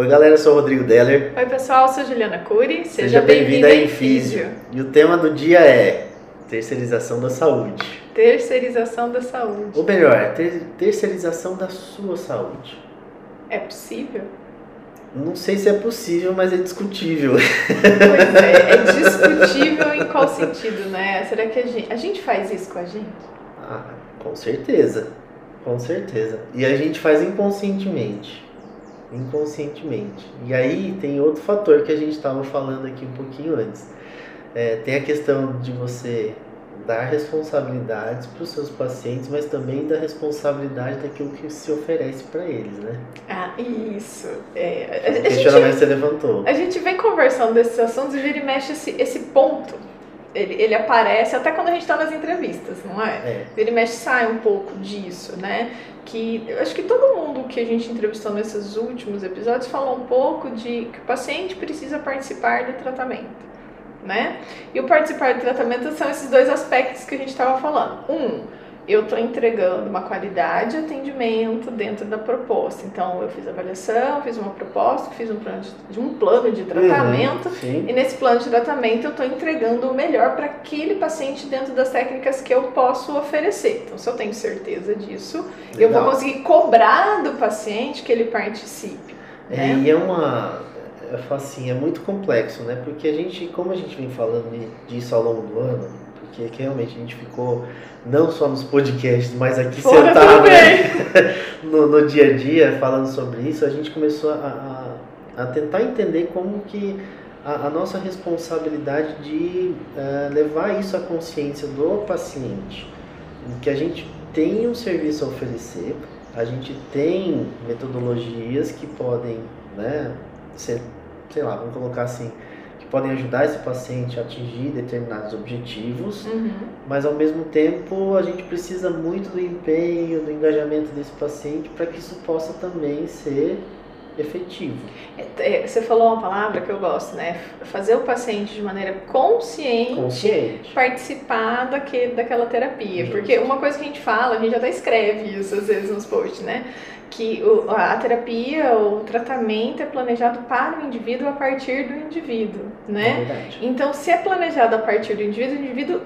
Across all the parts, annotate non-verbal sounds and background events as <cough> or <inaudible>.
Oi, galera, eu sou o Rodrigo Deller. Oi, pessoal, eu sou Juliana Cury. Seja, Seja bem-vinda bem à Infísio. E o tema do dia é terceirização da saúde. Terceirização da saúde. Ou melhor, ter terceirização da sua saúde. É possível? Não sei se é possível, mas é discutível. Pois é, é discutível em qual sentido, né? Será que a gente, a gente faz isso com a gente? Ah, com certeza. Com certeza. E a gente faz inconscientemente inconscientemente. E aí tem outro fator que a gente estava falando aqui um pouquinho antes. É, tem a questão de você dar responsabilidades para os seus pacientes, mas também da responsabilidade daquilo que se oferece para eles, né? Ah, isso. É, a, o questionamento você levantou. A gente vem conversando desses assuntos e vira e mexe esse, esse ponto ele, ele aparece até quando a gente está nas entrevistas, não é? é? Ele mexe sai um pouco disso, né? Que eu acho que todo mundo que a gente entrevistou nesses últimos episódios falou um pouco de que o paciente precisa participar do tratamento, né? E o participar do tratamento são esses dois aspectos que a gente estava falando. Um, eu estou entregando uma qualidade de atendimento dentro da proposta. Então, eu fiz avaliação, fiz uma proposta, fiz um plano de, um plano de tratamento, uhum, e nesse plano de tratamento eu estou entregando o melhor para aquele paciente dentro das técnicas que eu posso oferecer. Então, se eu tenho certeza disso, Legal. eu vou conseguir cobrar do paciente que ele participe. É, né? E é uma. Eu falo assim, é muito complexo, né? Porque a gente, como a gente vem falando disso ao longo do ano, porque realmente a gente ficou não só nos podcasts, mas aqui Porra, sentado né? <laughs> no, no, dia a dia falando sobre isso, a gente começou a, a, a tentar entender como que a, a nossa responsabilidade de uh, levar isso à consciência do paciente, que a gente tem um serviço a oferecer, a gente tem metodologias que podem, né, ser, sei lá, vamos colocar assim, podem ajudar esse paciente a atingir determinados objetivos, uhum. mas ao mesmo tempo a gente precisa muito do empenho, do engajamento desse paciente para que isso possa também ser efetivo. É, é, você falou uma palavra que eu gosto, né? Fazer o paciente de maneira consciente, consciente. participar daquele, daquela terapia. Justo. Porque uma coisa que a gente fala, a gente até escreve isso às vezes nos posts, né? que a terapia, o tratamento é planejado para o indivíduo a partir do indivíduo, né? É então, se é planejado a partir do indivíduo, o indivíduo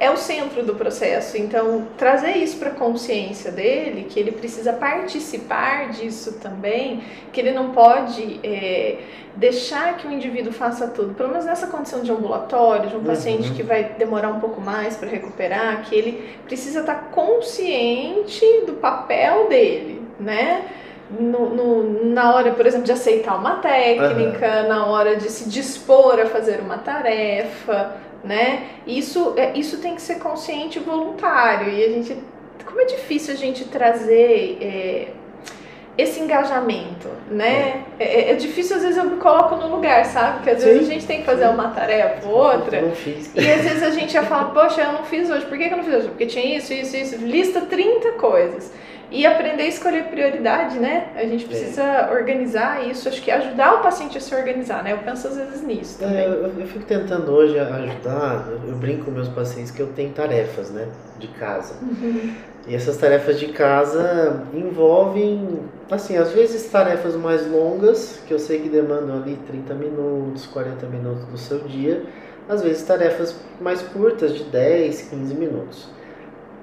é o centro do processo. Então, trazer isso para a consciência dele, que ele precisa participar disso também, que ele não pode é, deixar que o indivíduo faça tudo. Pelo menos nessa condição de ambulatório, de um uhum. paciente que vai demorar um pouco mais para recuperar, que ele precisa estar tá consciente do papel dele né? No, no, na hora, por exemplo, de aceitar uma técnica, uhum. na hora de se dispor a fazer uma tarefa, né? Isso, é, isso tem que ser consciente e voluntário. E a gente, como é difícil a gente trazer é, esse engajamento, né? É. é. É, difícil, às vezes eu me coloco no lugar, sabe? Porque às Sim. vezes a gente tem que fazer uma tarefa ou outra. Não fiz. E às vezes a gente já fala, poxa, eu não fiz hoje. Por que, que eu não fiz hoje? Porque tinha isso, isso, isso. Lista 30 coisas. E aprender a escolher prioridade, né? A gente precisa é. organizar isso, acho que ajudar o paciente a se organizar, né? Eu penso às vezes nisso é, também. É, eu, eu, fico tentando hoje ajudar, eu, eu, brinco com meus pacientes que eu tenho tarefas, né? De casa. Uhum. E essas tarefas de casa envolvem, assim, às vezes tarefas mais longas, que eu sei que demandam ali 30 minutos, 40 minutos do seu dia. Às vezes tarefas mais curtas, de 10, 15 minutos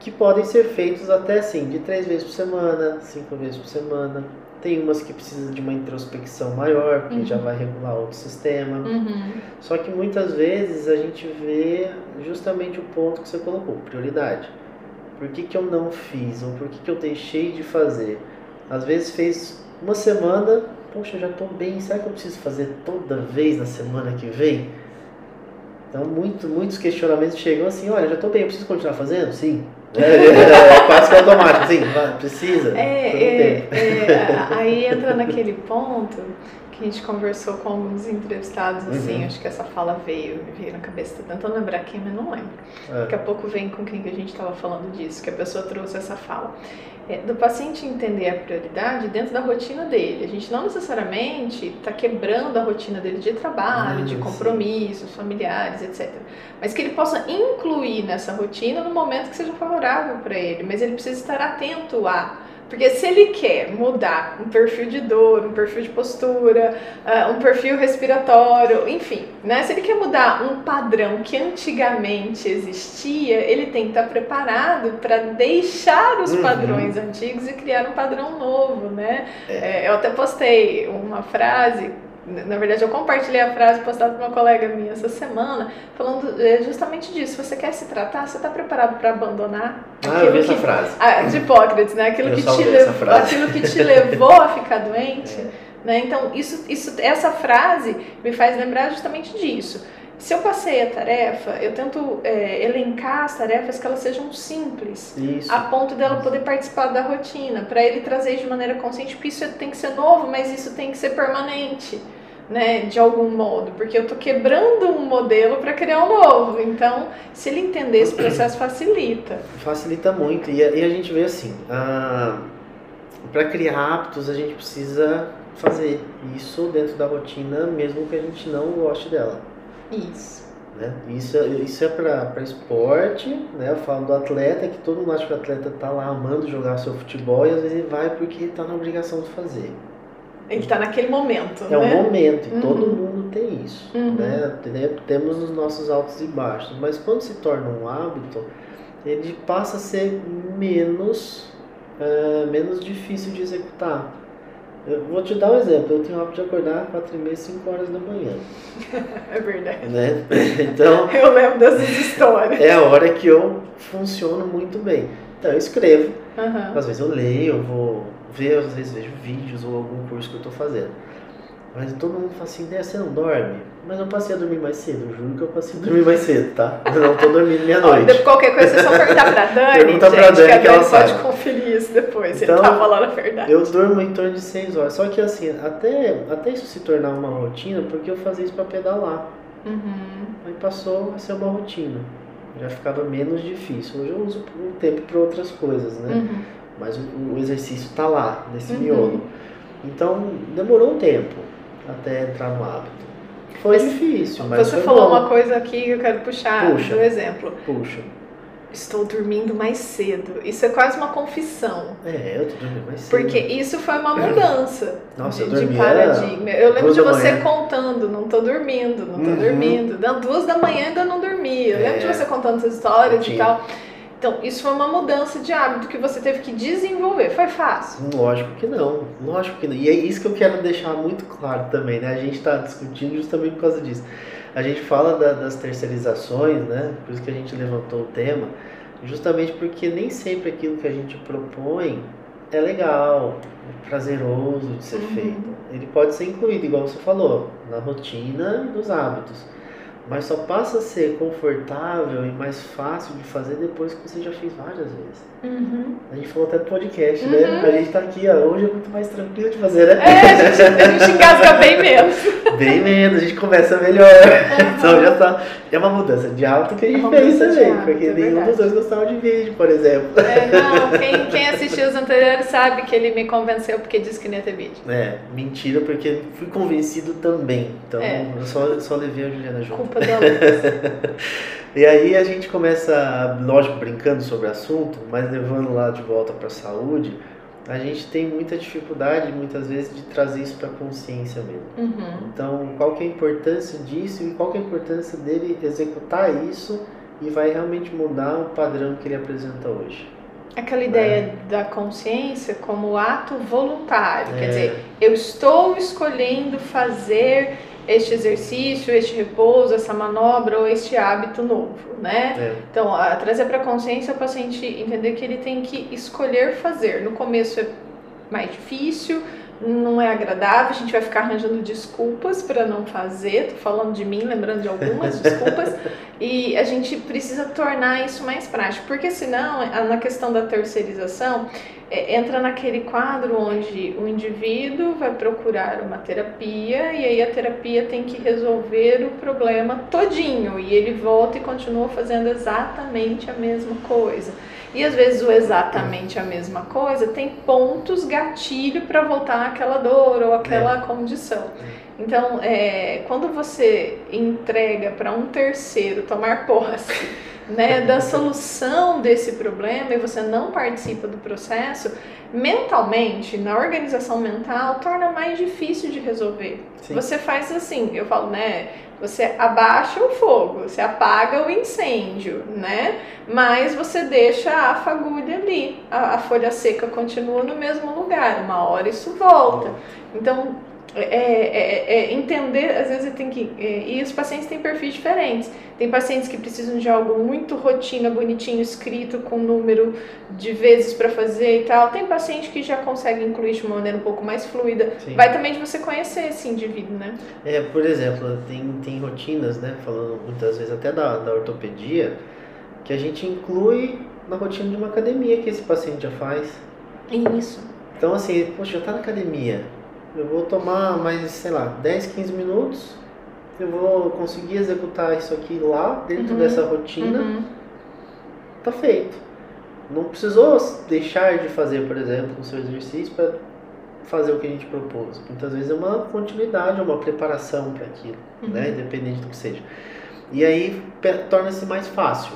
que podem ser feitos até assim, de três vezes por semana, cinco vezes por semana. Tem umas que precisam de uma introspecção maior, porque uhum. já vai regular outro sistema. Uhum. Só que muitas vezes a gente vê justamente o ponto que você colocou, prioridade. Por que, que eu não fiz? Ou por que, que eu deixei de fazer? Às vezes fez uma semana, poxa, eu já estou bem, será que eu preciso fazer toda vez na semana que vem? Então, muito, muitos questionamentos chegam assim: olha, já estou bem, eu preciso continuar fazendo? Sim. É, é, quase que automático, sim, precisa. É, é, é, aí entra naquele ponto que a gente conversou com alguns entrevistados, assim, uhum. acho que essa fala veio, veio na cabeça, tô tentando lembrar quem, mas não lembro. É. Daqui a pouco vem com quem que a gente estava falando disso, que a pessoa trouxe essa fala. É, do paciente entender a prioridade dentro da rotina dele. A gente não necessariamente está quebrando a rotina dele de trabalho, de compromissos sim. familiares, etc. Mas que ele possa incluir nessa rotina no momento que seja favorável para ele. Mas ele precisa estar atento a Porque se ele quer mudar um perfil de dor, um perfil de postura, uh, um perfil respiratório, enfim, né? Se ele quer mudar um padrão que antigamente existia, ele tem que estar preparado para deixar os uhum. padrões antigos e criar um padrão novo, né? É. É, eu até postei uma frase na verdade, eu compartilhei a frase postada por uma colega minha essa semana, falando é, justamente disso. Você quer se tratar? Você está preparado para abandonar? Ah, eu vi essa frase. A, de Hipócrates, né? Aquilo que, te levou, aquilo que te levou a ficar doente. <laughs> É. Né? Então, isso, isso, essa frase me faz lembrar justamente disso. Se eu passei a tarefa, eu tento é, elencar as tarefas que elas sejam simples, isso. a ponto dela poder participar da rotina, para ele trazer de maneira consciente, porque isso tem que ser novo, mas isso tem que ser permanente né, de algum modo, porque eu estou quebrando um modelo para criar um novo. Então, se ele entender esse processo, facilita. Facilita muito. E a, e a gente vê assim, para criar hábitos, a gente precisa fazer isso dentro da rotina, mesmo que a gente não goste dela. Isso. Né? Isso, isso é para esporte, né? Eu falo do atleta, que todo mundo acha que o atleta está lá amando jogar seu futebol e às vezes ele vai porque está na obrigação de fazer. Ele está naquele momento. É né? um momento, e uhum. todo mundo tem isso. Uhum. Né? Temos os nossos altos e baixos, mas quando se torna um hábito, ele passa a ser menos, uh, menos difícil de executar. Eu vou te dar um exemplo. Eu tenho o hábito de acordar 4 e meia, 5 horas da manhã. <laughs> é verdade. Né? <laughs> Então, <laughs> eu lembro dessas histórias. É a hora que eu funciono muito bem. Então eu escrevo. Uhum. Às vezes eu leio, eu vou ver, às vezes vejo vídeos ou algum curso que eu estou fazendo. Mas todo mundo fala assim, né, você não dorme? Mas eu passei a dormir mais cedo, eu juro que eu passei a dormir mais cedo, tá? Eu não tô dormindo meia-noite. Qualquer coisa, é só perguntar pra <laughs> Dani, Pergunta gente, pra Dani que, a Dani pode conferir isso depois, então, ele tá falando a verdade. Eu durmo em torno de 6 horas, só que assim, até, até isso se tornar uma rotina, porque eu fazia isso pra pedalar. Uhum. Aí passou a ser uma rotina, já ficava menos difícil. Hoje eu uso o tempo para outras coisas, né? Uhum. Mas o, o exercício está lá, nesse uhum. miolo. Então, demorou um tempo até entrar no hábito. Foi mas difícil, mas Você falou bom. uma coisa aqui que eu quero puxar Puxa, um exemplo. Puxa. Estou dormindo mais cedo. Isso é quase uma confissão. É, eu tô dormindo mais cedo. Porque isso foi uma mudança Nossa, de, de paradigma. Eu lembro de você manhã. contando, não tô dormindo, não tô uhum. dormindo. duas da manhã ainda não dormi. Eu é. lembro de você contando essas histórias e tal. Então, isso foi uma mudança de hábito que você teve que desenvolver. Foi fácil? Lógico que não. Lógico que não. E é isso que eu quero deixar muito claro também, né? A gente está discutindo justamente por causa disso. A gente fala da, das terceirizações, né? Por isso que a gente levantou o tema, justamente porque nem sempre aquilo que a gente propõe é legal, é prazeroso de ser uhum. feito. Ele pode ser incluído, igual você falou, na rotina dos hábitos mas só passa a ser confortável e mais fácil de fazer depois que você já fez várias vezes. Uhum. A gente falou até do podcast, né? uhum. né? A gente tá aqui, ó, hoje é muito mais tranquilo de fazer, né? É, a gente, a gente engasga bem menos. <laughs> Bem menos, a gente começa melhor. <laughs> Então já tá. É uma mudança de hábito que a gente é fez também, hábito, porque é nenhum dos dois gostava de vídeo, por exemplo. É, não, <laughs> quem, quem assistiu os anteriores sabe que ele me convenceu porque disse que não ia ter vídeo. É, mentira, porque fui convencido também. Então é. eu só, só levei a Juliana junto. Culpa luz. <laughs> E aí a gente começa, lógico, brincando sobre o assunto, mas levando lá de volta para a saúde, a gente tem muita dificuldade, muitas vezes, de trazer isso para a consciência mesmo. Uhum. Então, qual que é a importância disso e qual que é a importância dele executar isso e vai realmente mudar o padrão que ele apresenta hoje. Aquela né? ideia da consciência como ato voluntário, é. quer dizer, eu estou escolhendo fazer este exercício, este repouso, essa manobra ou este hábito novo, né? É. Então, a, trazer para a consciência o paciente entender que ele tem que escolher fazer. No começo é mais difícil, não é agradável, a gente vai ficar arranjando desculpas para não fazer, tô falando de mim, lembrando de algumas <laughs> desculpas, e a gente precisa tornar isso mais prático, porque senão, na questão da terceirização, é, entra naquele quadro onde o indivíduo vai procurar uma terapia e aí a terapia tem que resolver o problema todinho. E ele volta e continua fazendo exatamente a mesma coisa. E às vezes o exatamente a mesma coisa tem pontos gatilho para voltar àquela dor ou àquela é. condição. Então, é, quando você entrega para um terceiro tomar posse né, da solução desse problema e você não participa do processo, mentalmente, na organização mental, torna mais difícil de resolver. Sim. Você faz assim, eu falo, né? Você abaixa o fogo, você apaga o incêndio, né? Mas você deixa a fagulha ali, a, a folha seca continua no mesmo lugar, uma hora isso volta. Então, é, é, é, entender, às vezes tem que. É, e os pacientes têm perfis diferentes. Tem pacientes que precisam de algo muito rotina, bonitinho, escrito, com número de vezes para fazer e tal. Tem paciente que já consegue incluir de uma maneira um pouco mais fluida. Sim. Vai também de você conhecer esse indivíduo, né? É, por exemplo, tem, tem rotinas, né? Falando muitas vezes até da, da ortopedia, que a gente inclui na rotina de uma academia que esse paciente já faz. Isso. Então, assim, poxa, já tá na academia eu vou tomar mais, sei lá, 10, 15 minutos, eu vou conseguir executar isso aqui lá, dentro uhum. dessa rotina, uhum. tá feito. Não precisou deixar de fazer, por exemplo, o seu exercício para fazer o que a gente propôs. Muitas vezes é uma continuidade, uma preparação para aquilo, uhum. né? independente do que seja. E aí torna-se mais fácil.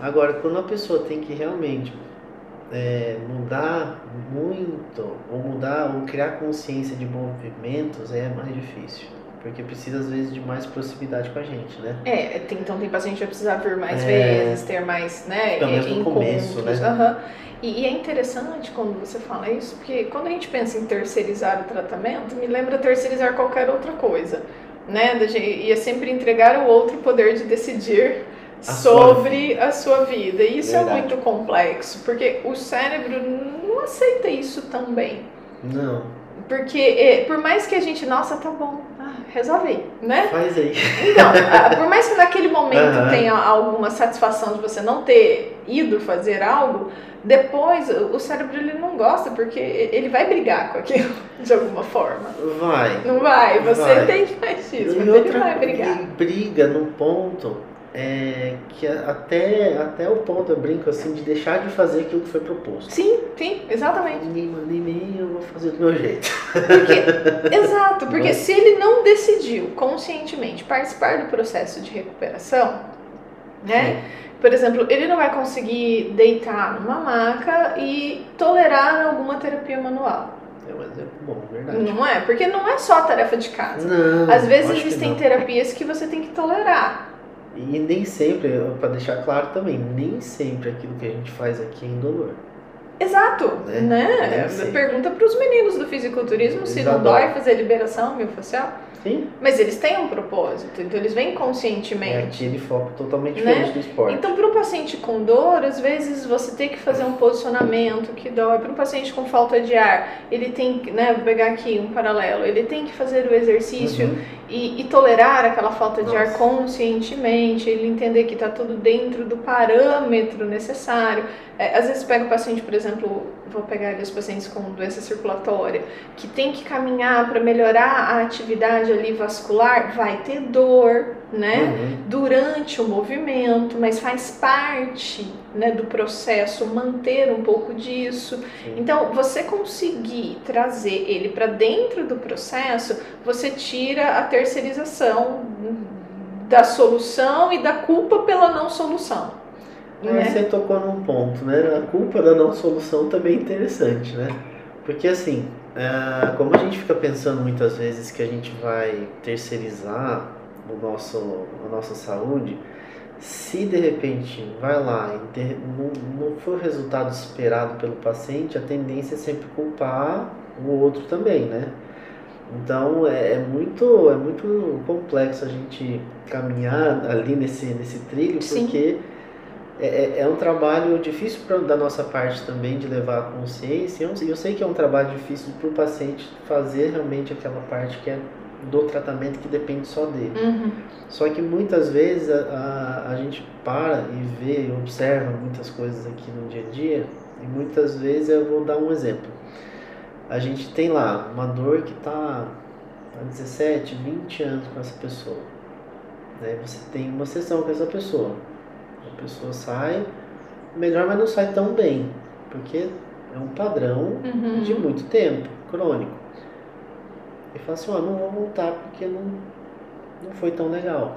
Agora, quando a pessoa tem que realmente é, mudar muito, ou mudar, ou criar consciência de movimentos é mais difícil. Porque precisa, às vezes, de mais proximidade com a gente, né? É, tem, então tem paciente que vai precisar vir mais é, vezes, ter mais, né, pelo menos no começo, né? Uhum. E, e, é interessante quando você fala isso, porque quando a gente pensa em terceirizar o tratamento, me lembra terceirizar qualquer outra coisa, né? E é sempre entregar ao outro o poder de decidir a sobre sua a sua vida. E isso é Verdade. é muito complexo, porque o cérebro não aceita isso também. Não. Porque é, por mais que a gente, nossa, tá bom, ah, resolve aí, né? Faz aí. Então, <laughs> por mais que naquele momento uhum. tenha alguma satisfação de você não ter ido fazer algo, depois o cérebro ele não gosta porque ele vai brigar com aquilo <laughs> de alguma forma. Vai. Não vai, você vai. tem que fazer isso, mas outra, ele vai brigar. Ele briga no ponto é, que até, até o ponto, eu brinco assim, de deixar de fazer aquilo que foi proposto. Sim, sim, exatamente. Nem mandei nem eu vou fazer do meu jeito. <laughs> Porque, exato, porque Mas... se ele não decidiu conscientemente participar do processo de recuperação, né? Sim. Por exemplo, ele não vai conseguir deitar numa maca e tolerar alguma terapia manual. É um exemplo bom, verdade. Não é? Porque não é só tarefa de casa. Não, Às vezes existem terapias que você tem que tolerar. E nem sempre, para deixar claro também, nem sempre aquilo que a gente faz aqui é indolor. Exato, né? né? Pergunta para os meninos do fisiculturismo se não dói fazer liberação miofascial. Sim. Mas eles têm um propósito, então eles vêm conscientemente. É aquele foco totalmente né? diferente do esporte. Então, para um paciente com dor, às vezes você tem que fazer um posicionamento que dói. Para um paciente com falta de ar, ele tem que, né, vou pegar aqui um paralelo, ele tem que fazer o exercício uhum. e, e, tolerar aquela falta de Nossa. ar conscientemente, ele entender que está tudo dentro do parâmetro necessário. É, às vezes pega o paciente, por exemplo, vou pegar ali os pacientes com doença circulatória, que tem que caminhar para melhorar a atividade ali vascular, vai ter dor, né? Uhum. Durante o movimento, mas faz parte né, do processo manter um pouco disso. Sim. Então, você conseguir trazer ele para dentro do processo, você tira a terceirização da solução e da culpa pela não solução. Né? Você tocou num ponto, né? A culpa da não solução também é interessante, né? Porque assim, é, como a gente fica pensando muitas vezes que a gente vai terceirizar o nosso, a nossa saúde, se de repente vai lá e não, não foi o resultado esperado pelo paciente, a tendência é sempre culpar o outro também, né? Então é, é, muito, é muito complexo a gente caminhar ali nesse, nesse trilho, Sim. porque é, é, é um trabalho difícil pra, da nossa parte também de levar a consciência. Eu, eu sei que é um trabalho difícil para o paciente fazer realmente aquela parte que é do tratamento que depende só dele. Uhum. Só que muitas vezes a, a, a, gente para e vê e observa muitas coisas aqui no dia a dia e muitas vezes eu vou dar um exemplo. A gente tem lá uma dor que está há 17, 20 anos com essa pessoa. Né? Você tem uma sessão com essa pessoa a pessoa sai melhor, mas não sai tão bem, porque é um padrão uhum. de muito tempo, crônico. e fala assim, ó, oh, não vou voltar porque não, não foi tão legal.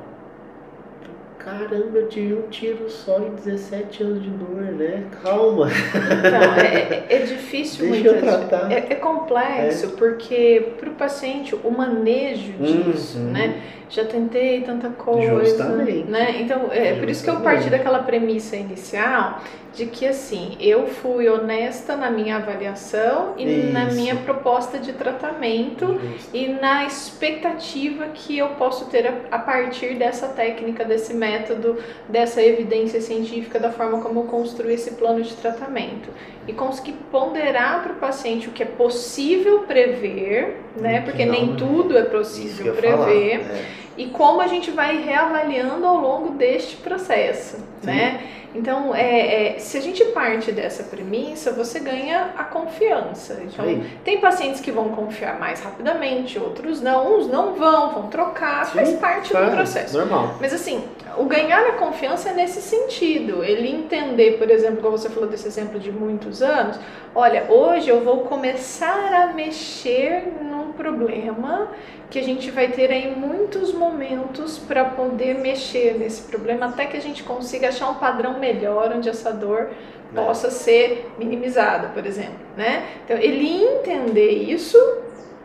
Caramba, eu tive um tiro só em 17 anos de dor, né? Calma. Então, é, é, é difícil <laughs> Deixa eu tratar. É, é complexo, é. porque para o paciente o manejo disso, uhum. né? Já tentei tanta coisa. Justamente. Né? Então, é por isso que eu parti daquela premissa inicial de que assim, eu fui honesta na minha avaliação e Isso. na minha proposta de tratamento Justo. e na expectativa que eu posso ter a, a, partir dessa técnica, desse método, dessa evidência científica, da forma como eu construí esse plano de tratamento. E conseguir ponderar para o paciente o que é possível prever, né? Porque nem tudo é possível prever. Falar, é. E como a gente vai reavaliando ao longo deste processo, Sim. né? Então, é, é, se a gente parte dessa premissa, você ganha a confiança. Então, Sim. tem pacientes que vão confiar mais rapidamente, outros não. Uns não vão, vão trocar, Sim, faz parte do processo. Normal. Mas assim, o ganhar a confiança é nesse sentido. Ele entender, por exemplo, como você falou desse exemplo de muitos anos, olha, hoje eu vou começar a mexer num problema que a gente vai ter aí muitos momentos para poder mexer nesse problema até que a gente consiga achar um padrão melhor onde essa dor é. possa ser minimizada, por exemplo, né? Então, ele entender isso,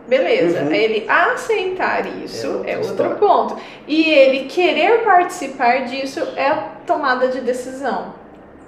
beleza. Uhum. Ele aceitar isso é, é outro ponto. E ele querer participar disso é a tomada de decisão.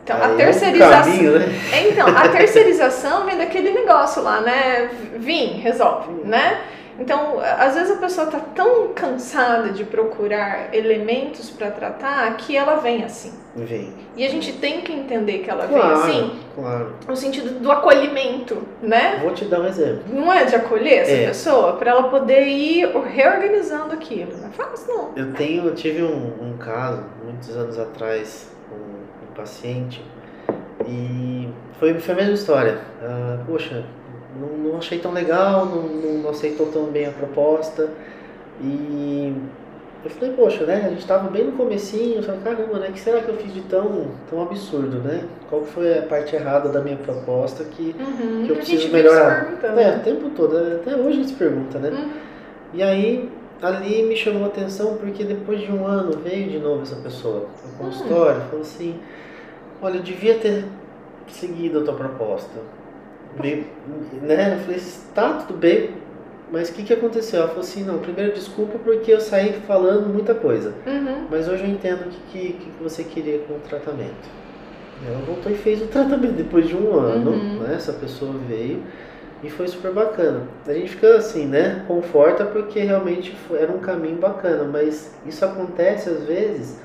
Então, Aí a terceirização. É um caminho, né? Então, a <laughs> terceirização vem daquele negócio lá, né? Vim, resolve, né? Então, às vezes a pessoa está tão cansada de procurar elementos para tratar que ela vem assim. Vem. E a gente tem que entender que ela claro, vem assim. Claro. No sentido do acolhimento, né? Vou te dar um exemplo. Não é de acolher essa é. pessoa para ela poder ir reorganizando aquilo. Não é fácil, não. Eu tenho, eu tive um, um caso muitos anos atrás com um, um paciente e foi, foi a mesma história. Uh, poxa, não, não achei tão legal, não, não, aceitou tão bem a proposta. E eu falei, poxa, né? A gente estava bem no comecinho, eu falei, caramba, né? O que será que eu fiz de tão, tão absurdo, né? Qual foi a parte errada da minha proposta que, uhum, que eu preciso melhorar? É, o tempo todo, até hoje a gente se pergunta, né? Uhum. E aí, ali me chamou a atenção porque depois de um ano veio de novo essa pessoa no consultório, uhum. falou assim, olha, eu devia ter seguido a tua proposta meio, né? Eu falei, tá, tudo bem, mas o que, que aconteceu? Ela falou assim, não, primeiro desculpa porque eu saí falando muita coisa. Uhum. Mas hoje eu entendo o que, que, que você queria com o tratamento. Ela voltou e fez o tratamento depois de um ano, uhum. né? Essa pessoa veio e foi super bacana. A gente fica assim, né? Conforta porque realmente foi, era um caminho bacana, mas isso acontece às vezes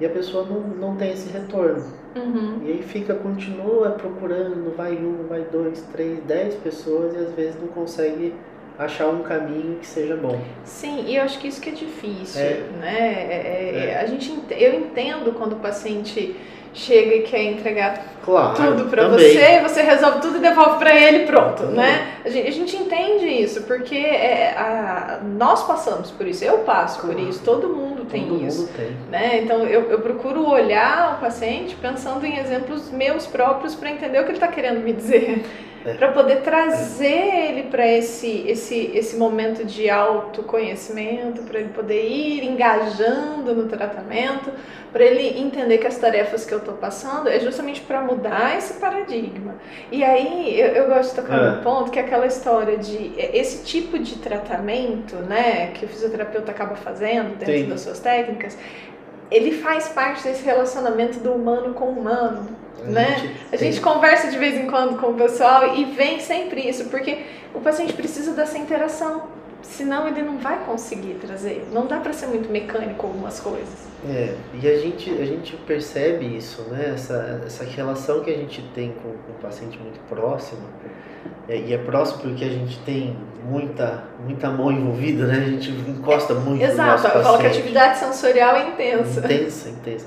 e a pessoa não, não tem esse retorno. Uhum. E aí fica, continua procurando, vai um, vai dois, três, dez pessoas e às vezes não consegue achar um caminho que seja bom. Sim, e eu acho que isso que é difícil, é. né? É, é, é. a gente, eu entendo quando o paciente chega e quer entregar claro, tudo para você, você resolve tudo e devolve para ele, pronto, também. né? A gente, a gente, entende isso porque é, a, nós passamos por isso, eu passo claro. por isso, todo mundo tem todo isso, mundo tem. né? Então eu, eu procuro olhar o paciente pensando em exemplos meus próprios para entender o que ele está querendo me dizer. É. Para poder trazer é. ele para esse, esse, esse momento de autoconhecimento, para ele poder ir engajando no tratamento, para ele entender que as tarefas que eu estou passando é justamente para mudar esse paradigma. E aí eu, eu gosto de tocar é. no ponto que é aquela história de é, esse tipo de tratamento, né, que o fisioterapeuta acaba fazendo dentro Sim. das suas técnicas, ele faz parte desse relacionamento do humano com o humano a né? Gente a gente conversa de vez em quando com o pessoal e vem sempre isso, porque o paciente precisa dessa interação, senão ele não vai conseguir trazer. Não dá para ser muito mecânico algumas coisas. É, e a gente, a gente percebe isso, né? Essa, essa relação que a gente tem com, com o paciente muito próximo. É, e é próximo porque a gente tem muita, muita mão envolvida, né? A gente encosta muito Exato, no nosso paciente. eu falo que a atividade sensorial é intensa. Intensa, intensa.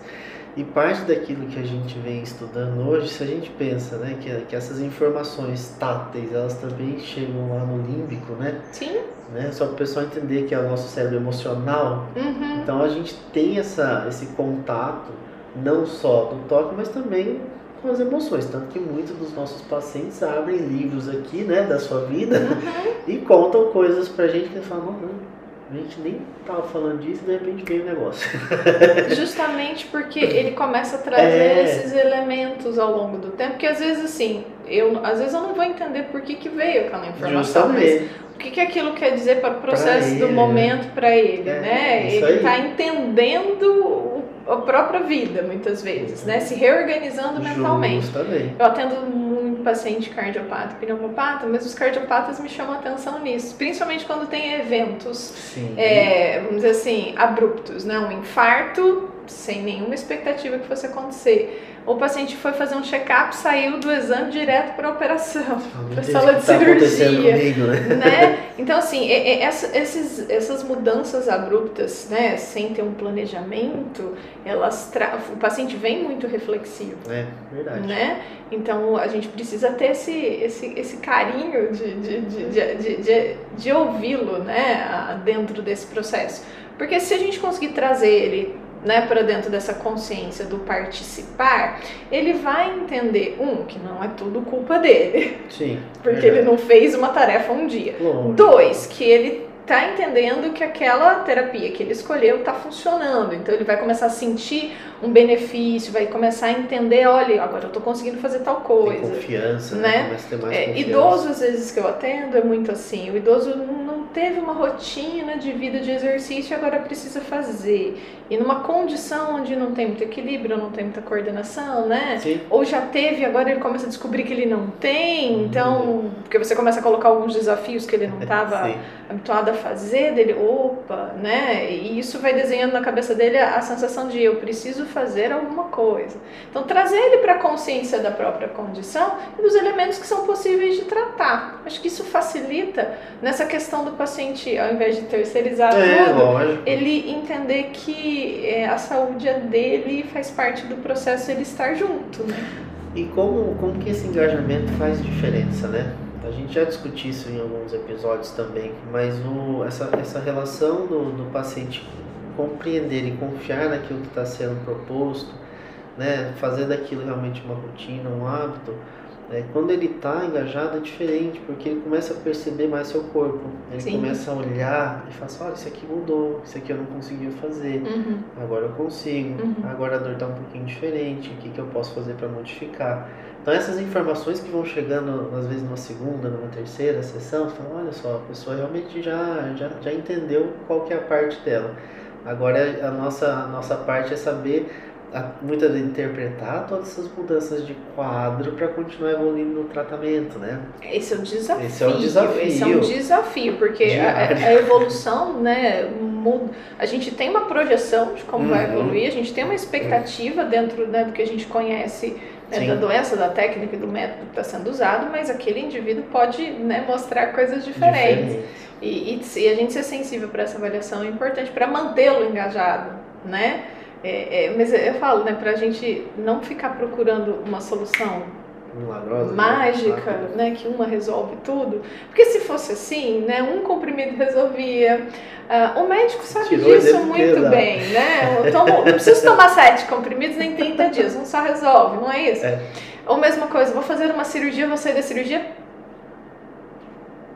E parte daquilo que a gente vem estudando hoje, se a gente pensa, né, que, que essas informações táteis, elas também chegam lá no límbico, né? Sim. Né? Só para o pessoal entender que é o nosso cérebro emocional. Uhum. Então a gente tem essa, esse contato, não só do toque, mas também com as emoções. Tanto que muitos dos nossos pacientes abrem livros aqui, né, da sua vida uhum. <laughs> e contam coisas pra gente que falam, não, a gente nem tava falando disso e de repente veio o negócio. <laughs> Justamente porque ele começa a trazer é... esses elementos ao longo do tempo, que às vezes assim, eu às vezes eu não vou entender por que, que veio aquela informação. Justamente. Mas o que, que aquilo quer dizer para o processo ele, do momento para ele, é, né? Ele está entendendo a própria vida, muitas vezes, né? Se reorganizando mentalmente. Justamente. Eu atendo muito paciente cardiopata, pneumopata, mas os cardiopatas me chamam a atenção nisso, principalmente quando tem eventos, é, vamos dizer assim, abruptos, né? Um infarto sem nenhuma expectativa que fosse acontecer o paciente foi fazer um check-up, saiu do exame direto para a operação, para a sala de tá cirurgia. Comigo, né? né? Então, assim, esses, essas mudanças abruptas, né, sem ter um planejamento, elas tra... o paciente vem muito reflexivo. É, verdade. Né? Então, a gente precisa ter esse, esse, esse carinho de, de, de, de, de, de ouvi-lo né, dentro desse processo. Porque se a gente conseguir trazer ele né, para dentro dessa consciência do participar, ele vai entender, um, que não é tudo culpa dele. Sim. Porque é. ele não fez uma tarefa um dia. Dois, que ele tá entendendo que aquela terapia que ele escolheu tá funcionando. Então ele vai começar a sentir um benefício, vai começar a entender, olha, agora eu tô conseguindo fazer tal coisa. Tem confiança, né? né? É, confiança. Idoso, às vezes, que eu atendo, é muito assim. O idoso não teve uma rotina de vida de exercício e agora precisa fazer. E numa condição onde não tem muito equilíbrio, não tem muita coordenação, né? Sim. Ou já teve, agora ele começa a descobrir que ele não tem. Uhum. Então, porque você começa a colocar alguns desafios que ele não estava <laughs> habituado a fazer, dele, opa, né? E isso vai desenhando na cabeça dele a, a sensação de eu preciso fazer alguma coisa. Então, trazer ele para a consciência da própria condição e dos elementos que são possíveis de tratar. Acho que isso facilita nessa questão do paciente, ao invés de terceirizar é, tudo, lógico. ele entender que é, a saúde é dele e faz parte do processo ele estar junto, né? E como, como que esse engajamento faz diferença, né? A gente já discutiu isso em alguns episódios também, mas o, essa, essa relação do, do paciente compreender e confiar naquilo que está sendo proposto, né, fazer daquilo realmente uma rotina, um hábito, é, quando ele está engajado é diferente, porque ele começa a perceber mais seu corpo. Ele Sim. começa a olhar e fala assim, olha, isso aqui mudou, isso aqui eu não conseguia fazer, uhum. agora eu consigo, uhum. agora a dor está um pouquinho diferente, o que, que eu posso fazer para modificar? Então essas informações que vão chegando, às vezes numa segunda, numa terceira sessão, você fala, olha só, a pessoa realmente já, já, já entendeu qual que é a parte dela. Agora a nossa, a nossa parte é saber muitas vezes interpretar todas essas mudanças de quadro para continuar evoluindo no tratamento, né? Esse é o desafio. Esse é o desafio. Esse é um desafio, porque a, a, evolução, né, muda. A gente tem uma projeção de como uhum. vai evoluir, a gente tem uma expectativa dentro né, do que a gente conhece né, da doença, da técnica e do método que está sendo usado, mas aquele indivíduo pode né, mostrar coisas diferentes. Diferente. E, e, e, a gente ser sensível para essa avaliação é importante para mantê-lo engajado, né? É, é, mas eu falo, né, para a gente não ficar procurando uma solução Milagrosa, né? mágica, né? né? que uma resolve tudo. Porque se fosse assim, né, um comprimido resolvia. Uh, o médico sabe Tirou disso muito bem, né? Eu tomo, não preciso tomar sete comprimidos nem 30 dias, um só resolve, não é isso? É. Ou mesma coisa, vou fazer uma cirurgia, vou sair da cirurgia,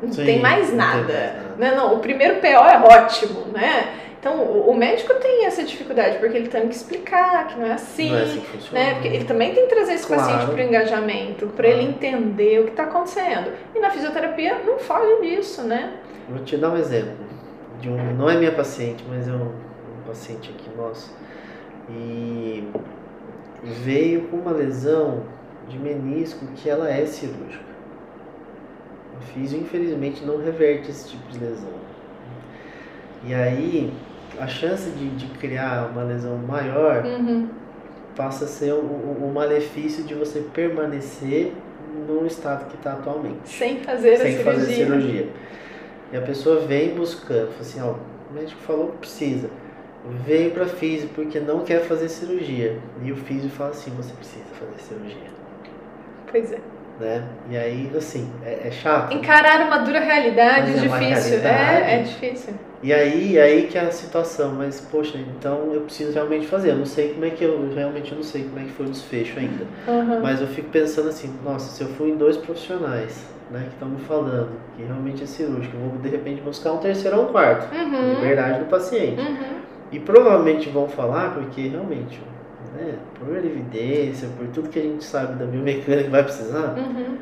não Sim, tem mais nada. Não, mais nada. Né? não, o primeiro PO é ótimo, né? Então, o, médico tem essa dificuldade, porque ele tem que explicar que não é assim, não é assim que funciona. né? Porque ele também tem que trazer esse claro. paciente para o engajamento, para claro. ele entender o que está acontecendo. E na fisioterapia não foge disso, né? Vou te dar um exemplo. De um, não é minha paciente, mas é um, um paciente aqui nosso. E veio com uma lesão de menisco que ela é cirúrgica. O físio, infelizmente, não reverte esse tipo de lesão. E aí, a chance de, de criar uma lesão maior uhum. passa a ser o, o, o, malefício de você permanecer no estado que está atualmente. Sem fazer sem a cirurgia. fazer cirurgia. E a pessoa vem buscando, fala assim, ó, o médico falou que precisa. Veio para físio porque não quer fazer cirurgia. E o físio fala assim, você precisa fazer cirurgia. Pois é. Né? E aí, assim, é, é chato. Encarar uma dura realidade é difícil. Realidade. É, é difícil. E aí, aí que é a situação, mas poxa, então eu preciso realmente fazer. Eu não sei como é que eu, realmente eu não sei como é que foi o desfecho ainda. Uhum. Mas eu fico pensando assim, nossa, se eu fui em dois profissionais, né, que estão me falando que realmente é cirúrgico, eu vou de repente buscar um terceiro ou um quarto, uhum. liberdade do paciente. Uhum. E provavelmente vão falar porque realmente né, por evidência, por tudo que a gente sabe da biomecânica que vai precisar, uhum.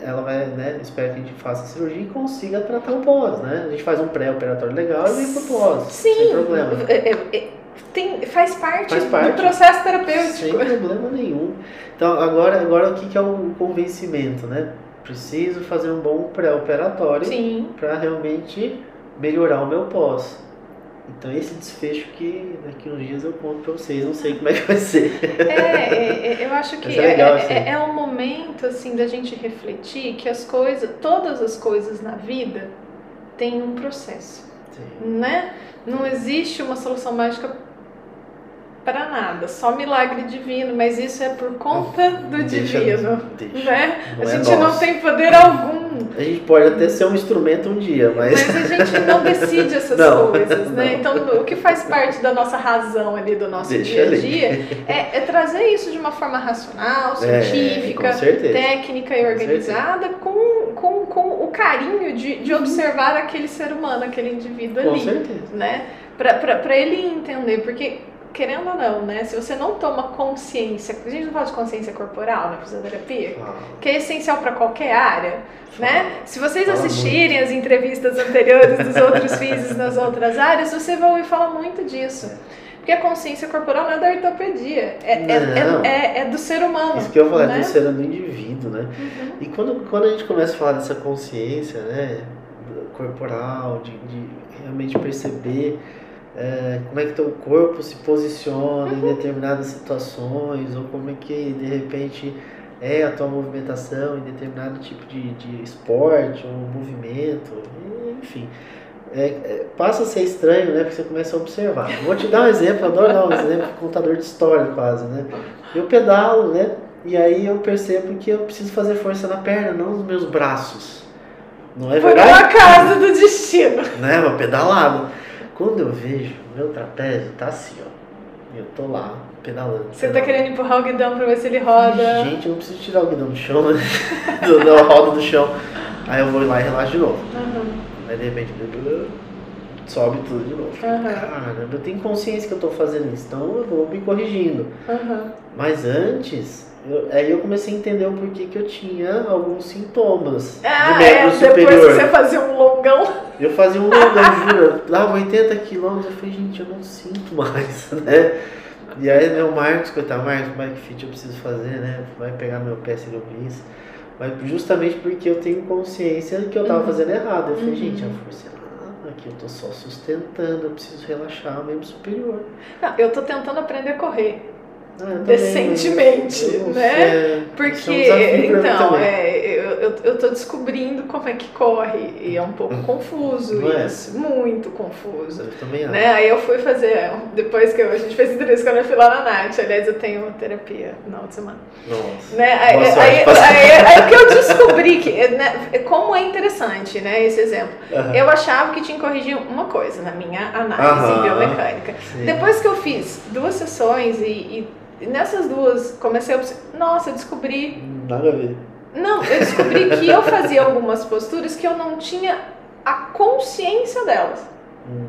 ela vai, né, espera que a gente faça a cirurgia e consiga tratar o pós, né? A gente faz um pré-operatório legal e vem pro pós, Sim. sem problema. É, é, é, tem, faz, parte faz parte do processo terapêutico. Sem problema nenhum. Então, agora, agora o que, que é o convencimento, né? Preciso fazer um bom pré-operatório para realmente melhorar o meu pós. Então esse desfecho que daqui uns dias eu conto pra vocês, não sei como é que vai ser. É, é, é eu acho que é, legal, é, assim. é, é, um momento assim da gente refletir que as coisas, todas as coisas na vida têm um processo, Sim. né? Não existe uma solução mágica para nada, só milagre divino, mas isso é por conta do deixa, divino, deixa. né? Não a é gente não tem poder algum. A gente pode até ser um instrumento um dia, mas mas a gente não <laughs> decide essas não, coisas, né? Então o que faz parte da nossa razão ali do nosso deixa dia a dia é, é, trazer isso de uma forma racional, é, científica, é, técnica e organizada, com, com, com o carinho de, de uhum. observar aquele ser humano, aquele indivíduo com ali, certeza. né? Para ele entender, porque querendo ou não, né? Se você não toma consciência, a gente não fala de consciência corporal na fisioterapia, ah. que é essencial para qualquer área, né? Se vocês assistirem as entrevistas anteriores dos outros físicos nas outras áreas, você vai ouvir falar muito disso. Porque a consciência corporal não é da ortopedia, é, é, é, é, é, do ser humano. Isso que eu falei, né? é do ser do indivíduo, né? Uhum. E quando, quando a gente começa a falar dessa consciência, né? Corporal, de, de realmente perceber é, como é que teu corpo se posiciona em determinadas situações, ou como é que de repente é a tua movimentação em determinado tipo de, de esporte ou movimento, enfim. É, é, passa a ser estranho, né? Porque você começa a observar. Vou te dar um exemplo, adoro dar um exemplo, contador de história quase, né? Eu pedalo, né? E aí eu percebo que eu preciso fazer força na perna, não nos meus braços. Não é verdade? Por uma casa do destino. Né? Uma pedalada. Quando eu vejo, meu trapézio tá assim, ó. Eu tô lá, pedalando. Você tá pedalando. tá querendo empurrar o guidão pra ver se ele roda. Gente, eu não preciso tirar o guidão do chão, <laughs> né? da roda do chão. Aí eu vou lá e relaxo de novo. Uhum. Aí de repente sobe tudo de novo. Uhum. Caramba, eu tenho consciência que eu tô fazendo isso, então eu vou me corrigindo. Uhum. Mas antes, eu, aí eu comecei a entender o porquê que eu tinha alguns sintomas ah, de membro é, superior. Depois você fazia um longão. Eu fazia um longão, juro. Dava 80 quilômetros, eu falei, gente, eu não sinto mais, <laughs> né? E aí, meu Marcos, coitado, Marcos, bike fit eu preciso fazer, né? Vai pegar meu pé se eu isso. Mas justamente porque eu tenho consciência que eu tava uhum. fazendo errado. Eu falei, uhum. gente, a força é aqui eu tô só sustentando, eu preciso relaxar o membro superior. Não, eu tô tentando aprender a correr. Ah, decentemente, né? Porque, é um então, é, eu, eu, eu tô descobrindo como é que corre e é um pouco hum. confuso Não é? isso, é? muito confuso. Eu também acho. Né? Aí eu fui fazer, depois que eu, a gente fez entrevista quando eu fui lá na Nath, aliás, eu tenho terapia na outra semana. Nossa. Né? Aí, aí, aí, aí, aí, que eu descobri que, né, como é interessante, né, esse exemplo. Uhum. Eu achava que tinha que corrigir uma coisa na minha análise uhum. biomecânica. Sim. Depois que eu fiz duas sessões e, e nessas duas, comecei a. Nossa, eu descobri. Nada a ver. Não, eu descobri que eu fazia algumas posturas que eu não tinha a consciência delas. Hum.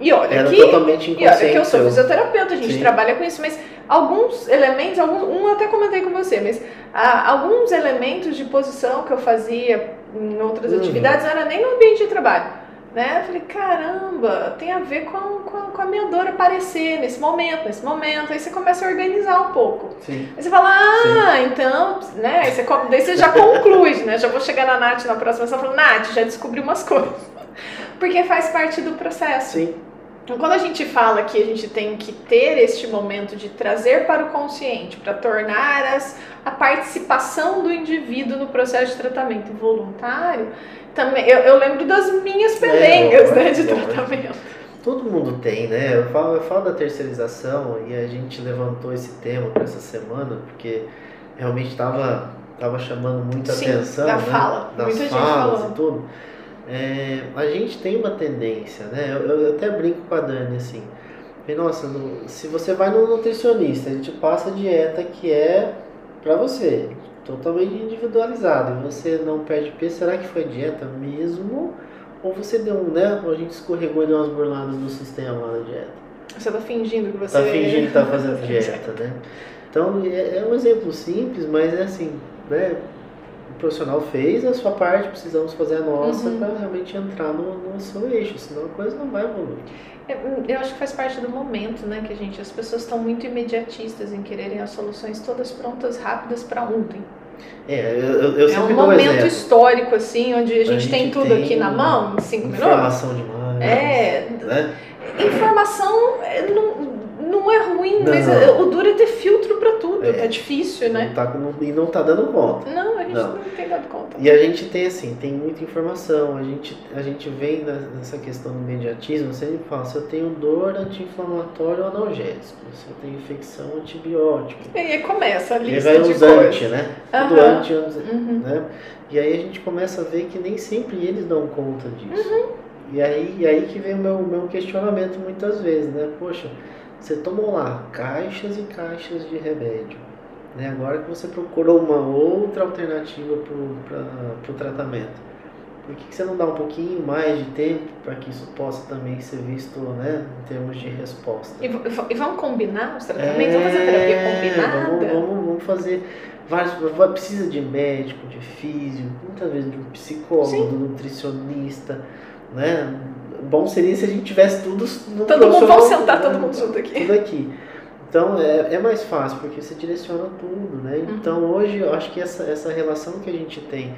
E olha Era que, totalmente e olha que eu sou fisioterapeuta, a gente Sim. trabalha com isso, mas alguns elementos, alguns, um eu até comentei com você, mas ah, alguns elementos de posição que eu fazia em outras uhum. atividades não era nem no ambiente de trabalho. Né? Eu falei, caramba, tem a ver com, com, com, a minha dor aparecer nesse momento, nesse momento. Aí você começa a organizar um pouco. Sim. Aí você fala, ah, Sim. então, né? Aí você, daí você já conclui, né? Já vou chegar na Nath na próxima sessão e falar, Nath, já descobri umas coisas. Porque faz parte do processo. Sim. Então, quando a gente fala que a gente tem que ter este momento de trazer para o consciente, para tornar as, a participação do indivíduo no processo de tratamento voluntário, também, eu, eu lembro das minhas pelengas, é, né, de tratamento. Todo mundo tem, né? Eu falo, eu falo da terceirização e a gente levantou esse tema para essa semana porque realmente estava estava chamando muita Sim, atenção, da né? fala. das muita falas e tudo. É, a gente tem uma tendência, né? Eu, eu até brinco com a Dani assim. Nossa, no, se você vai no nutricionista, ele te passa a dieta que é para você, totalmente individualizado, e você não perde peso, será que foi dieta mesmo? Ou você deu um, né? Ou a gente escorregou e deu umas burladas no sistema lá na dieta? Você tá fingindo que você. Tá fingindo que tá fazendo <laughs> dieta, né? Então é, é um exemplo simples, mas é assim, né? O profissional fez a sua parte, precisamos fazer a nossa Uhum. para realmente entrar no, no seu eixo, senão a coisa não vai evoluir. É, Eu acho que faz parte do momento, né, que a gente, as pessoas estão muito imediatistas em quererem as soluções todas prontas, rápidas para ontem. É, eu, eu, É um momento histórico assim, onde a gente, gente tem tudo tem aqui na mão, em cinco minutos. Informação demais. É, Né? informação é, não, não é ruim, Não. mas é, o duro é ter filtro para tudo. É. Tá difícil, né? Não tá, e não tá dando conta. Não, a gente Não. não, tem dado conta. E a gente tem assim, tem muita informação, a gente, a gente vem nessa questão do mediatismo, você sempre fala, se eu tenho dor, anti-inflamatório ou analgésico, se eu tenho infecção, antibiótico. E aí começa a E lista vai de os anti, né? Tudo Aham. anti, anti- Uhum. né? E aí a gente começa a ver que nem sempre eles dão conta disso. Uhum. E aí, e aí que vem o meu, meu questionamento muitas vezes, né? Poxa, você tomou lá caixas e caixas de remédio. Né? Agora que você procurou uma outra alternativa para o tratamento. Por que, que você não dá um pouquinho mais de tempo para que isso possa também ser visto né, em termos de resposta? E, e vamos combinar os tratamentos? Vamos fazer terapia combinada? É, Vamos, vamos, vamos fazer vários. Precisa de médico, de físico, muitas vezes de um psicólogo, Sim. de um nutricionista. Né? Bom seria se a gente tivesse tudo no Todo mundo, vamos sentar todo mundo junto aqui. Tudo aqui. Então é, é mais fácil, porque você direciona tudo, né? Uhum. Então hoje eu acho que essa, essa relação que a gente tem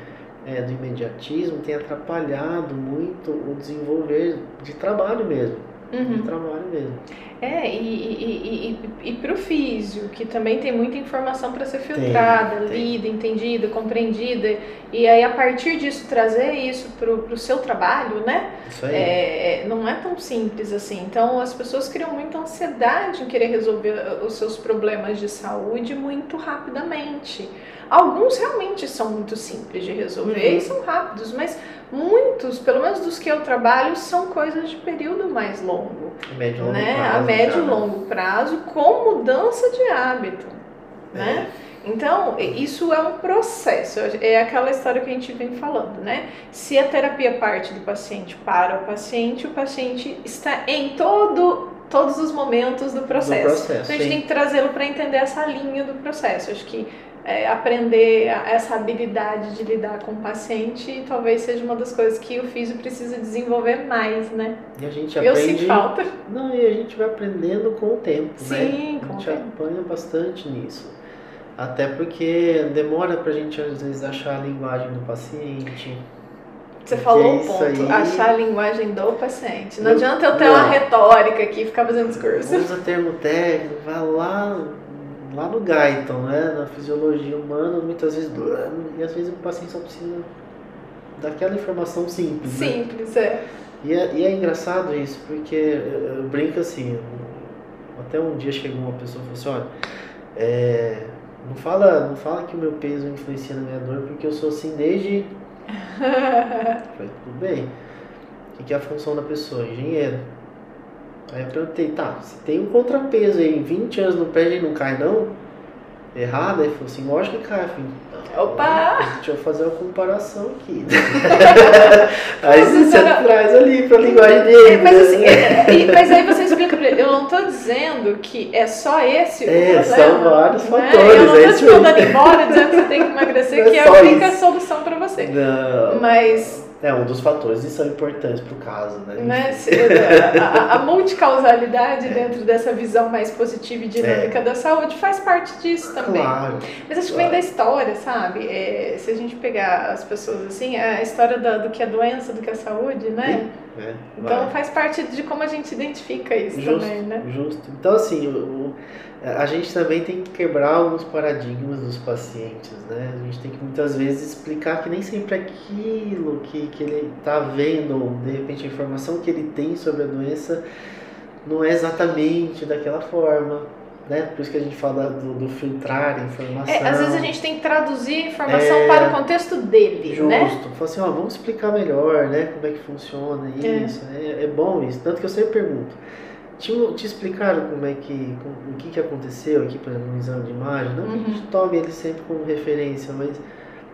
é, do imediatismo tem atrapalhado muito o desenvolver de trabalho mesmo. De Uhum. trabalho mesmo. É, e, e, e, e, e pro físio, que também tem muita informação para ser filtrada, tem. lida, entendida, compreendida, e aí a partir disso trazer isso pro, pro seu trabalho, né? Isso aí. É, não é tão simples assim. Então as pessoas criam muita ansiedade em querer resolver uh, os seus problemas de saúde muito rapidamente. Alguns realmente são muito simples de resolver Uhum. e são rápidos, mas muitos, pelo menos dos que eu trabalho, são coisas de período mais longo médio longo né, prazo a médio e longo prazo com mudança de hábito, né? Então, isso é um processo, é aquela história que a gente vem falando, né? Se a terapia parte do paciente para o paciente, o paciente está em todo, todos os momentos do processo. processo, então, a gente sim. tem que trazê-lo para entender essa linha do processo. Acho que é, aprender essa habilidade de lidar com o paciente talvez seja uma das coisas que o físio precisa desenvolver mais, né? E a gente Eu aprende. sinto falta. Não, e a gente vai aprendendo com o tempo, Sim, né? com A gente apanha bastante nisso. Até porque demora pra gente às vezes achar a linguagem do paciente. Você falou o isso ponto, aí- achar a linguagem do paciente. Não Não- adianta eu ter uma não. retórica aqui e ficar fazendo discurso. Usa termo técnico, vai lá, lá no Guyton, né? Na fisiologia humana, muitas vezes. E às vezes o paciente só precisa daquela informação simples. né? Simples, é. E é, e é engraçado isso, porque eu, brinco assim, até um dia chegou uma pessoa e falou assim, olha, é, não, fala, não fala que o meu peso influencia na minha dor, porque eu sou assim desde. <laughs> Eu falei, tudo bem. O que, que é a função da pessoa? Engenheiro. Aí eu perguntei, tá, se tem um contrapeso aí, 20 anos no pé e não cai não? Errado? Aí ele falou assim, lógico que cai, filho. Opa! Deixa eu fazer uma comparação aqui. <laughs> aí você, Você não- traz ali pra linguagem dele. É, mas, né? assim, é, mas aí você explica pra ele, eu não tô dizendo que é só esse É, o problema. são vários né? fatores, Eu não é tô te mandando embora dizendo que você tem que emagrecer, Não é que é a única isso. solução pra você. Não. Mas É um dos fatores e são importantes pro caso, né? né, se- a, a- a multicausalidade dentro dessa visão mais positiva e dinâmica da saúde faz parte disso também. É. Claro. Mas acho que vem da história, sabe? É, se a gente pegar as pessoas assim, a história da- do que é doença, do que é saúde, né? É, Então faz parte de como a gente identifica isso Justo, também, né? justo. Então, assim, o- o- a gente também tem que quebrar alguns paradigmas dos pacientes, né? A gente tem que muitas vezes explicar que nem sempre aquilo que, que ele está vendo, ou de repente a informação que ele tem sobre a doença não é exatamente daquela forma. né? Por isso que a gente fala do, do filtrar informação. É, às vezes a gente tem que traduzir a informação é, para o contexto dele, justo. né? Justo. Fala assim, ó, vamos explicar melhor, né? Como é que funciona isso. É, é, é bom isso. Tanto que eu sempre pergunto, te, te explicaram como é que, o que, que aconteceu aqui para um exame de imagem? Não uhum. que a gente tome ele sempre como referência, mas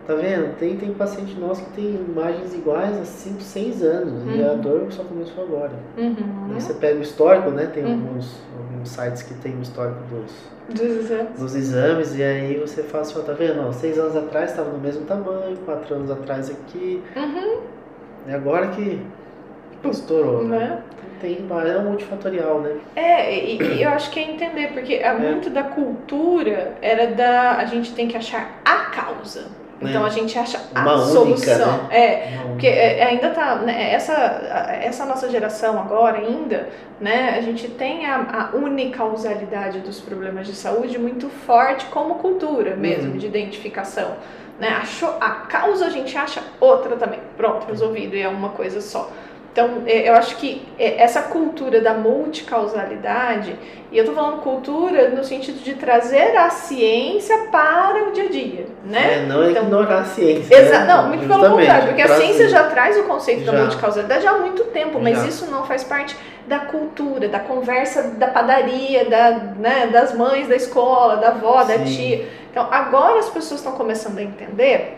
Tá vendo? Tem, tem paciente nosso que tem imagens iguais há 5, 6 anos uhum. e a uhum. dor só começou agora. Uhum. Aí você pega o histórico, né? Tem uhum. alguns, alguns sites que tem o histórico dos, dos exames. dos exames e aí você assim, ó, tá vendo? Ó, seis anos atrás estava no mesmo tamanho, quatro anos atrás aqui. Uhum. E agora que estourou, né? Tem, é multifatorial, né? É, e, e, eu acho que é entender, porque é. muito da cultura era da. A gente tem que achar a causa. Então a gente acha Uma a única, solução. Né? É, porque é, ainda tá, né, essa, essa nossa geração agora ainda, né, a gente tem a, a unicausalidade dos problemas de saúde muito forte como cultura mesmo, uhum. de identificação. Né? Achou, a causa a gente acha outra também. Pronto, resolvido, e é uma coisa só. Então, é, eu acho que é, essa cultura da multicausalidade, e eu estou falando cultura no sentido de trazer a ciência para o dia a dia, né? É, não então, ignorar a ciência. Exa né? Não, muito pelo contrário, porque a ciência já traz o conceito já. da multicausalidade há muito tempo, mas já. isso não faz parte da cultura, da conversa da padaria, da, né, das mães da escola, da avó, Sim. da tia. Então, agora as pessoas estão começando a entender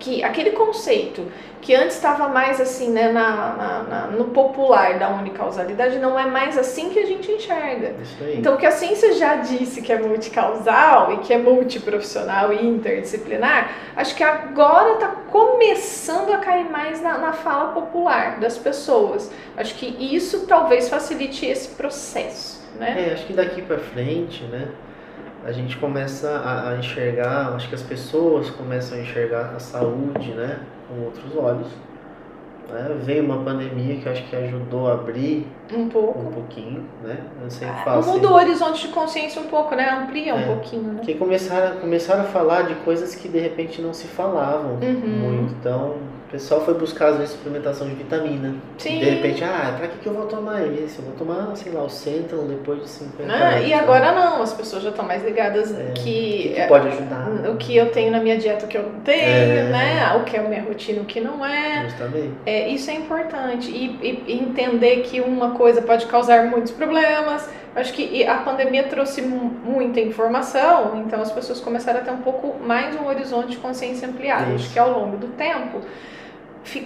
que aquele conceito que antes estava mais assim, né, na, na, na, no popular da unicausalidade, não é mais assim que a gente enxerga. Então, que a ciência já disse que é multicausal e que é multiprofissional e interdisciplinar, acho que agora está começando a cair mais na, na fala popular das pessoas. Acho que isso talvez facilite esse processo, né? É, acho que daqui para frente, né, a gente começa a, a, enxergar, acho que as pessoas começam a enxergar a saúde, né, com outros olhos. Né? Veio uma pandemia que acho que ajudou a abrir um pouco, um pouquinho, né? Sempre é, falo Muda assim, o horizonte de consciência um pouco, né? Amplia um é, pouquinho, né? Que começaram, começaram a falar de coisas que de repente não se falavam uhum. muito. Então, o pessoal foi buscar, às vezes, suplementação de vitamina. Sim. de repente, ah, pra que, que eu vou tomar isso? Eu vou tomar, sei lá, o Centrum depois de 50 ah, anos. E agora não, as pessoas já estão mais ligadas é, que, que, pode ajudar. O que eu tenho na minha dieta, o que eu não tenho, é. né? O que é a minha rotina, o que não é. Justamente. É, isso é importante. E, e entender que uma coisa pode causar muitos problemas. Acho que a pandemia trouxe muita informação, então as pessoas começaram a ter um pouco mais um horizonte de consciência ampliado. Isso. Acho que ao longo do tempo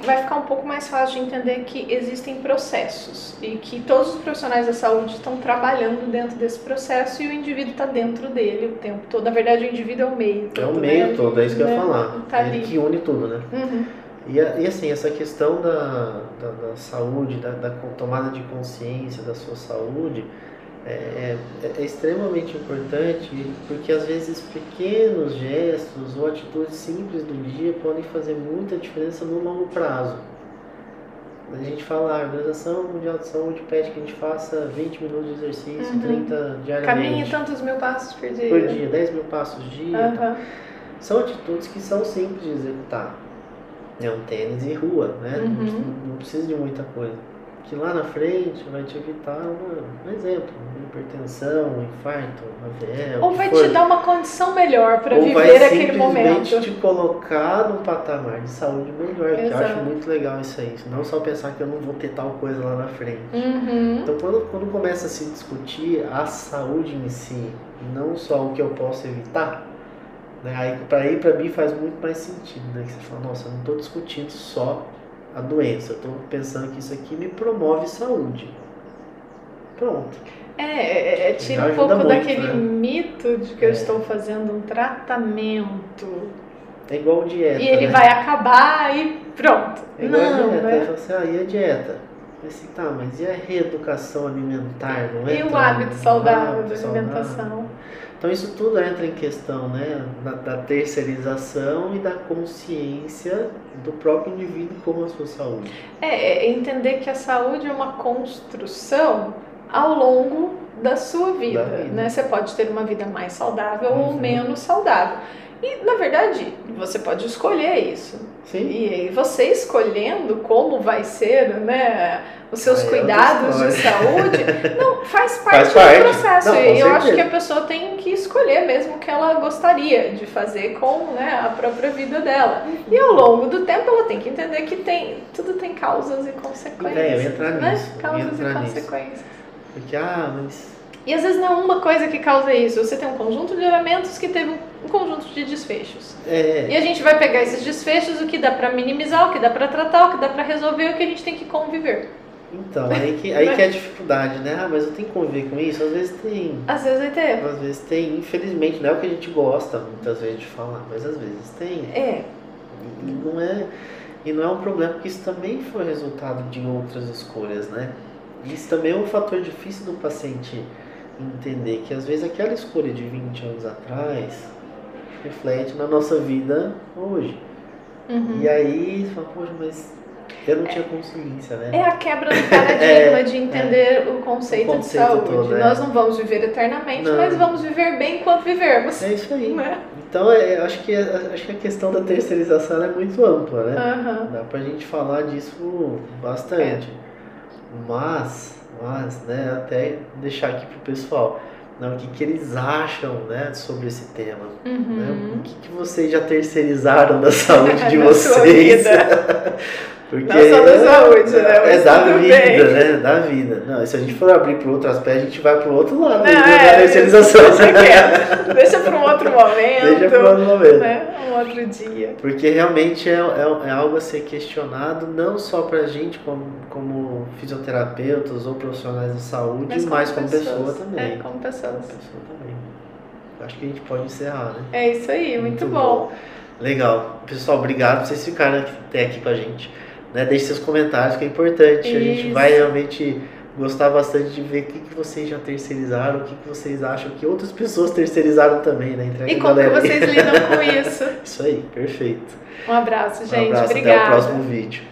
vai ficar um pouco mais fácil de entender que existem processos e que todos os profissionais da saúde estão trabalhando dentro desse processo e o indivíduo está dentro dele o tempo todo. Na verdade, o indivíduo é o meio. Todo, é o meio né? todo, é isso que eu ia né? falar. Tá Ele ali. que une tudo, né? Uhum. E, e, assim, essa questão da, da, da saúde, da, da, tomada de consciência da sua saúde, é, é, é, extremamente importante porque às vezes pequenos gestos ou atitudes simples do dia podem fazer muita diferença no longo prazo. A gente fala, a Organização Mundial de Saúde pede que a gente faça 20 minutos de exercício, uhum. 30 diariamente. Caminhe tantos mil passos por dia. Por dia, 10 mil passos por dia. Uhum. São atitudes que são simples de executar. É um tênis e rua, né? Uhum. Não, não precisa de muita coisa que lá na frente vai te evitar uma, um exemplo, uma hipertensão, um infarto, AVE. Ou vai te dar uma condição melhor para viver aquele momento. Ou vai te colocar num patamar de saúde melhor, que eu acho muito legal isso aí. Não só pensar que eu não vou ter tal coisa lá na frente. Uhum. Então quando, quando começa a se discutir a saúde em si, não só o que eu posso evitar, né, aí para ir para mim faz muito mais sentido, né? Que você fala, nossa, eu não estou discutindo só a doença. Eu estou pensando que isso aqui me promove saúde. Pronto. É, é, é tira um pouco muito, daquele né? mito de que é. eu estou fazendo um tratamento. É igual dieta. E ele né? vai acabar e pronto. É igual não, a dieta. Né? Assim, ah, e a dieta? Assim, tá, mas e a reeducação alimentar? Não é e o hábito saudável da alimentação? Então isso tudo entra em questão né, da, da, terceirização e da consciência do próprio indivíduo com a sua saúde. É, é entender que a saúde é uma construção ao longo da sua vida. Da vida. Né? Você pode ter uma vida mais saudável uhum. ou menos saudável. E, na verdade, você pode escolher isso. Sim. E você escolhendo como vai ser, né? Os seus cuidados de saúde, <laughs> não, faz parte, faz parte. do processo. Não, e eu acho que a pessoa tem que escolher mesmo o que ela gostaria de fazer com né, a própria vida dela. E ao longo do tempo ela tem que entender que tem, tudo tem causas e consequências. É, eu entrar né? nisso. Causas entrar e consequências. Nisso. Porque, ah, mas e às vezes não é uma coisa que causa isso, você tem um conjunto de elementos que teve um conjunto de desfechos. É. E a gente vai pegar esses desfechos, o que dá para minimizar, o que dá para tratar, o que dá para resolver, o que a gente tem que conviver. Então, aí que, aí que é a dificuldade, né? Ah, mas eu tenho que conviver com isso? Às vezes tem. Às vezes vai ter. Às vezes tem, infelizmente, não é o que a gente gosta muitas vezes de falar, mas às vezes tem. É. E não é, e não é um problema, porque isso também foi resultado de outras escolhas, né? Isso também é um fator difícil do paciente entender que às vezes aquela escolha de 20 anos atrás reflete na nossa vida hoje. Uhum. E aí você fala, poxa, mas eu não tinha consciência, né? É a quebra do paradigma <laughs> é, de entender é. o, conceito o, conceito de saúde. Todo, é. Nós não vamos viver eternamente, não. mas vamos viver bem enquanto vivermos. É isso aí. Né? Então, é, acho, que, acho que a questão da terceirização é muito ampla, né? Uhum. Dá pra gente falar disso bastante. Mas mas né, até deixar aqui pro pessoal né, o que, que eles acham né, sobre esse tema. Né? Uhum. Né? O que, que vocês já terceirizaram da saúde de <laughs> vocês? <laughs> Porque Não só da saúde, né? É da vida, bem. né? Da vida. Não, se a gente for abrir para outro aspecto, a gente vai para o outro lado Não, né? é, da terceirização. Deixa, deixa para um outro momento. Deixa para um outro momento. Né? Um outro dia. Porque realmente é, é, é algo a ser questionado, não só para a gente como, como fisioterapeutas ou profissionais de saúde, mas, mas como, pessoa também. É, como pessoas. Como pessoa também. Acho que a gente pode encerrar, né? É isso aí, muito, muito bom. bom. Legal. Pessoal, obrigado por vocês ficarem até aqui com a gente. Né? Deixe seus comentários, que é importante. Isso. A gente vai realmente gostar bastante de ver o que, que vocês já terceirizaram, o que, que vocês acham que outras pessoas terceirizaram também, né? Entre e como que vocês lidam com <laughs> isso. isso aí, perfeito. Um abraço, gente. Um abraço, Obrigada. até o próximo vídeo.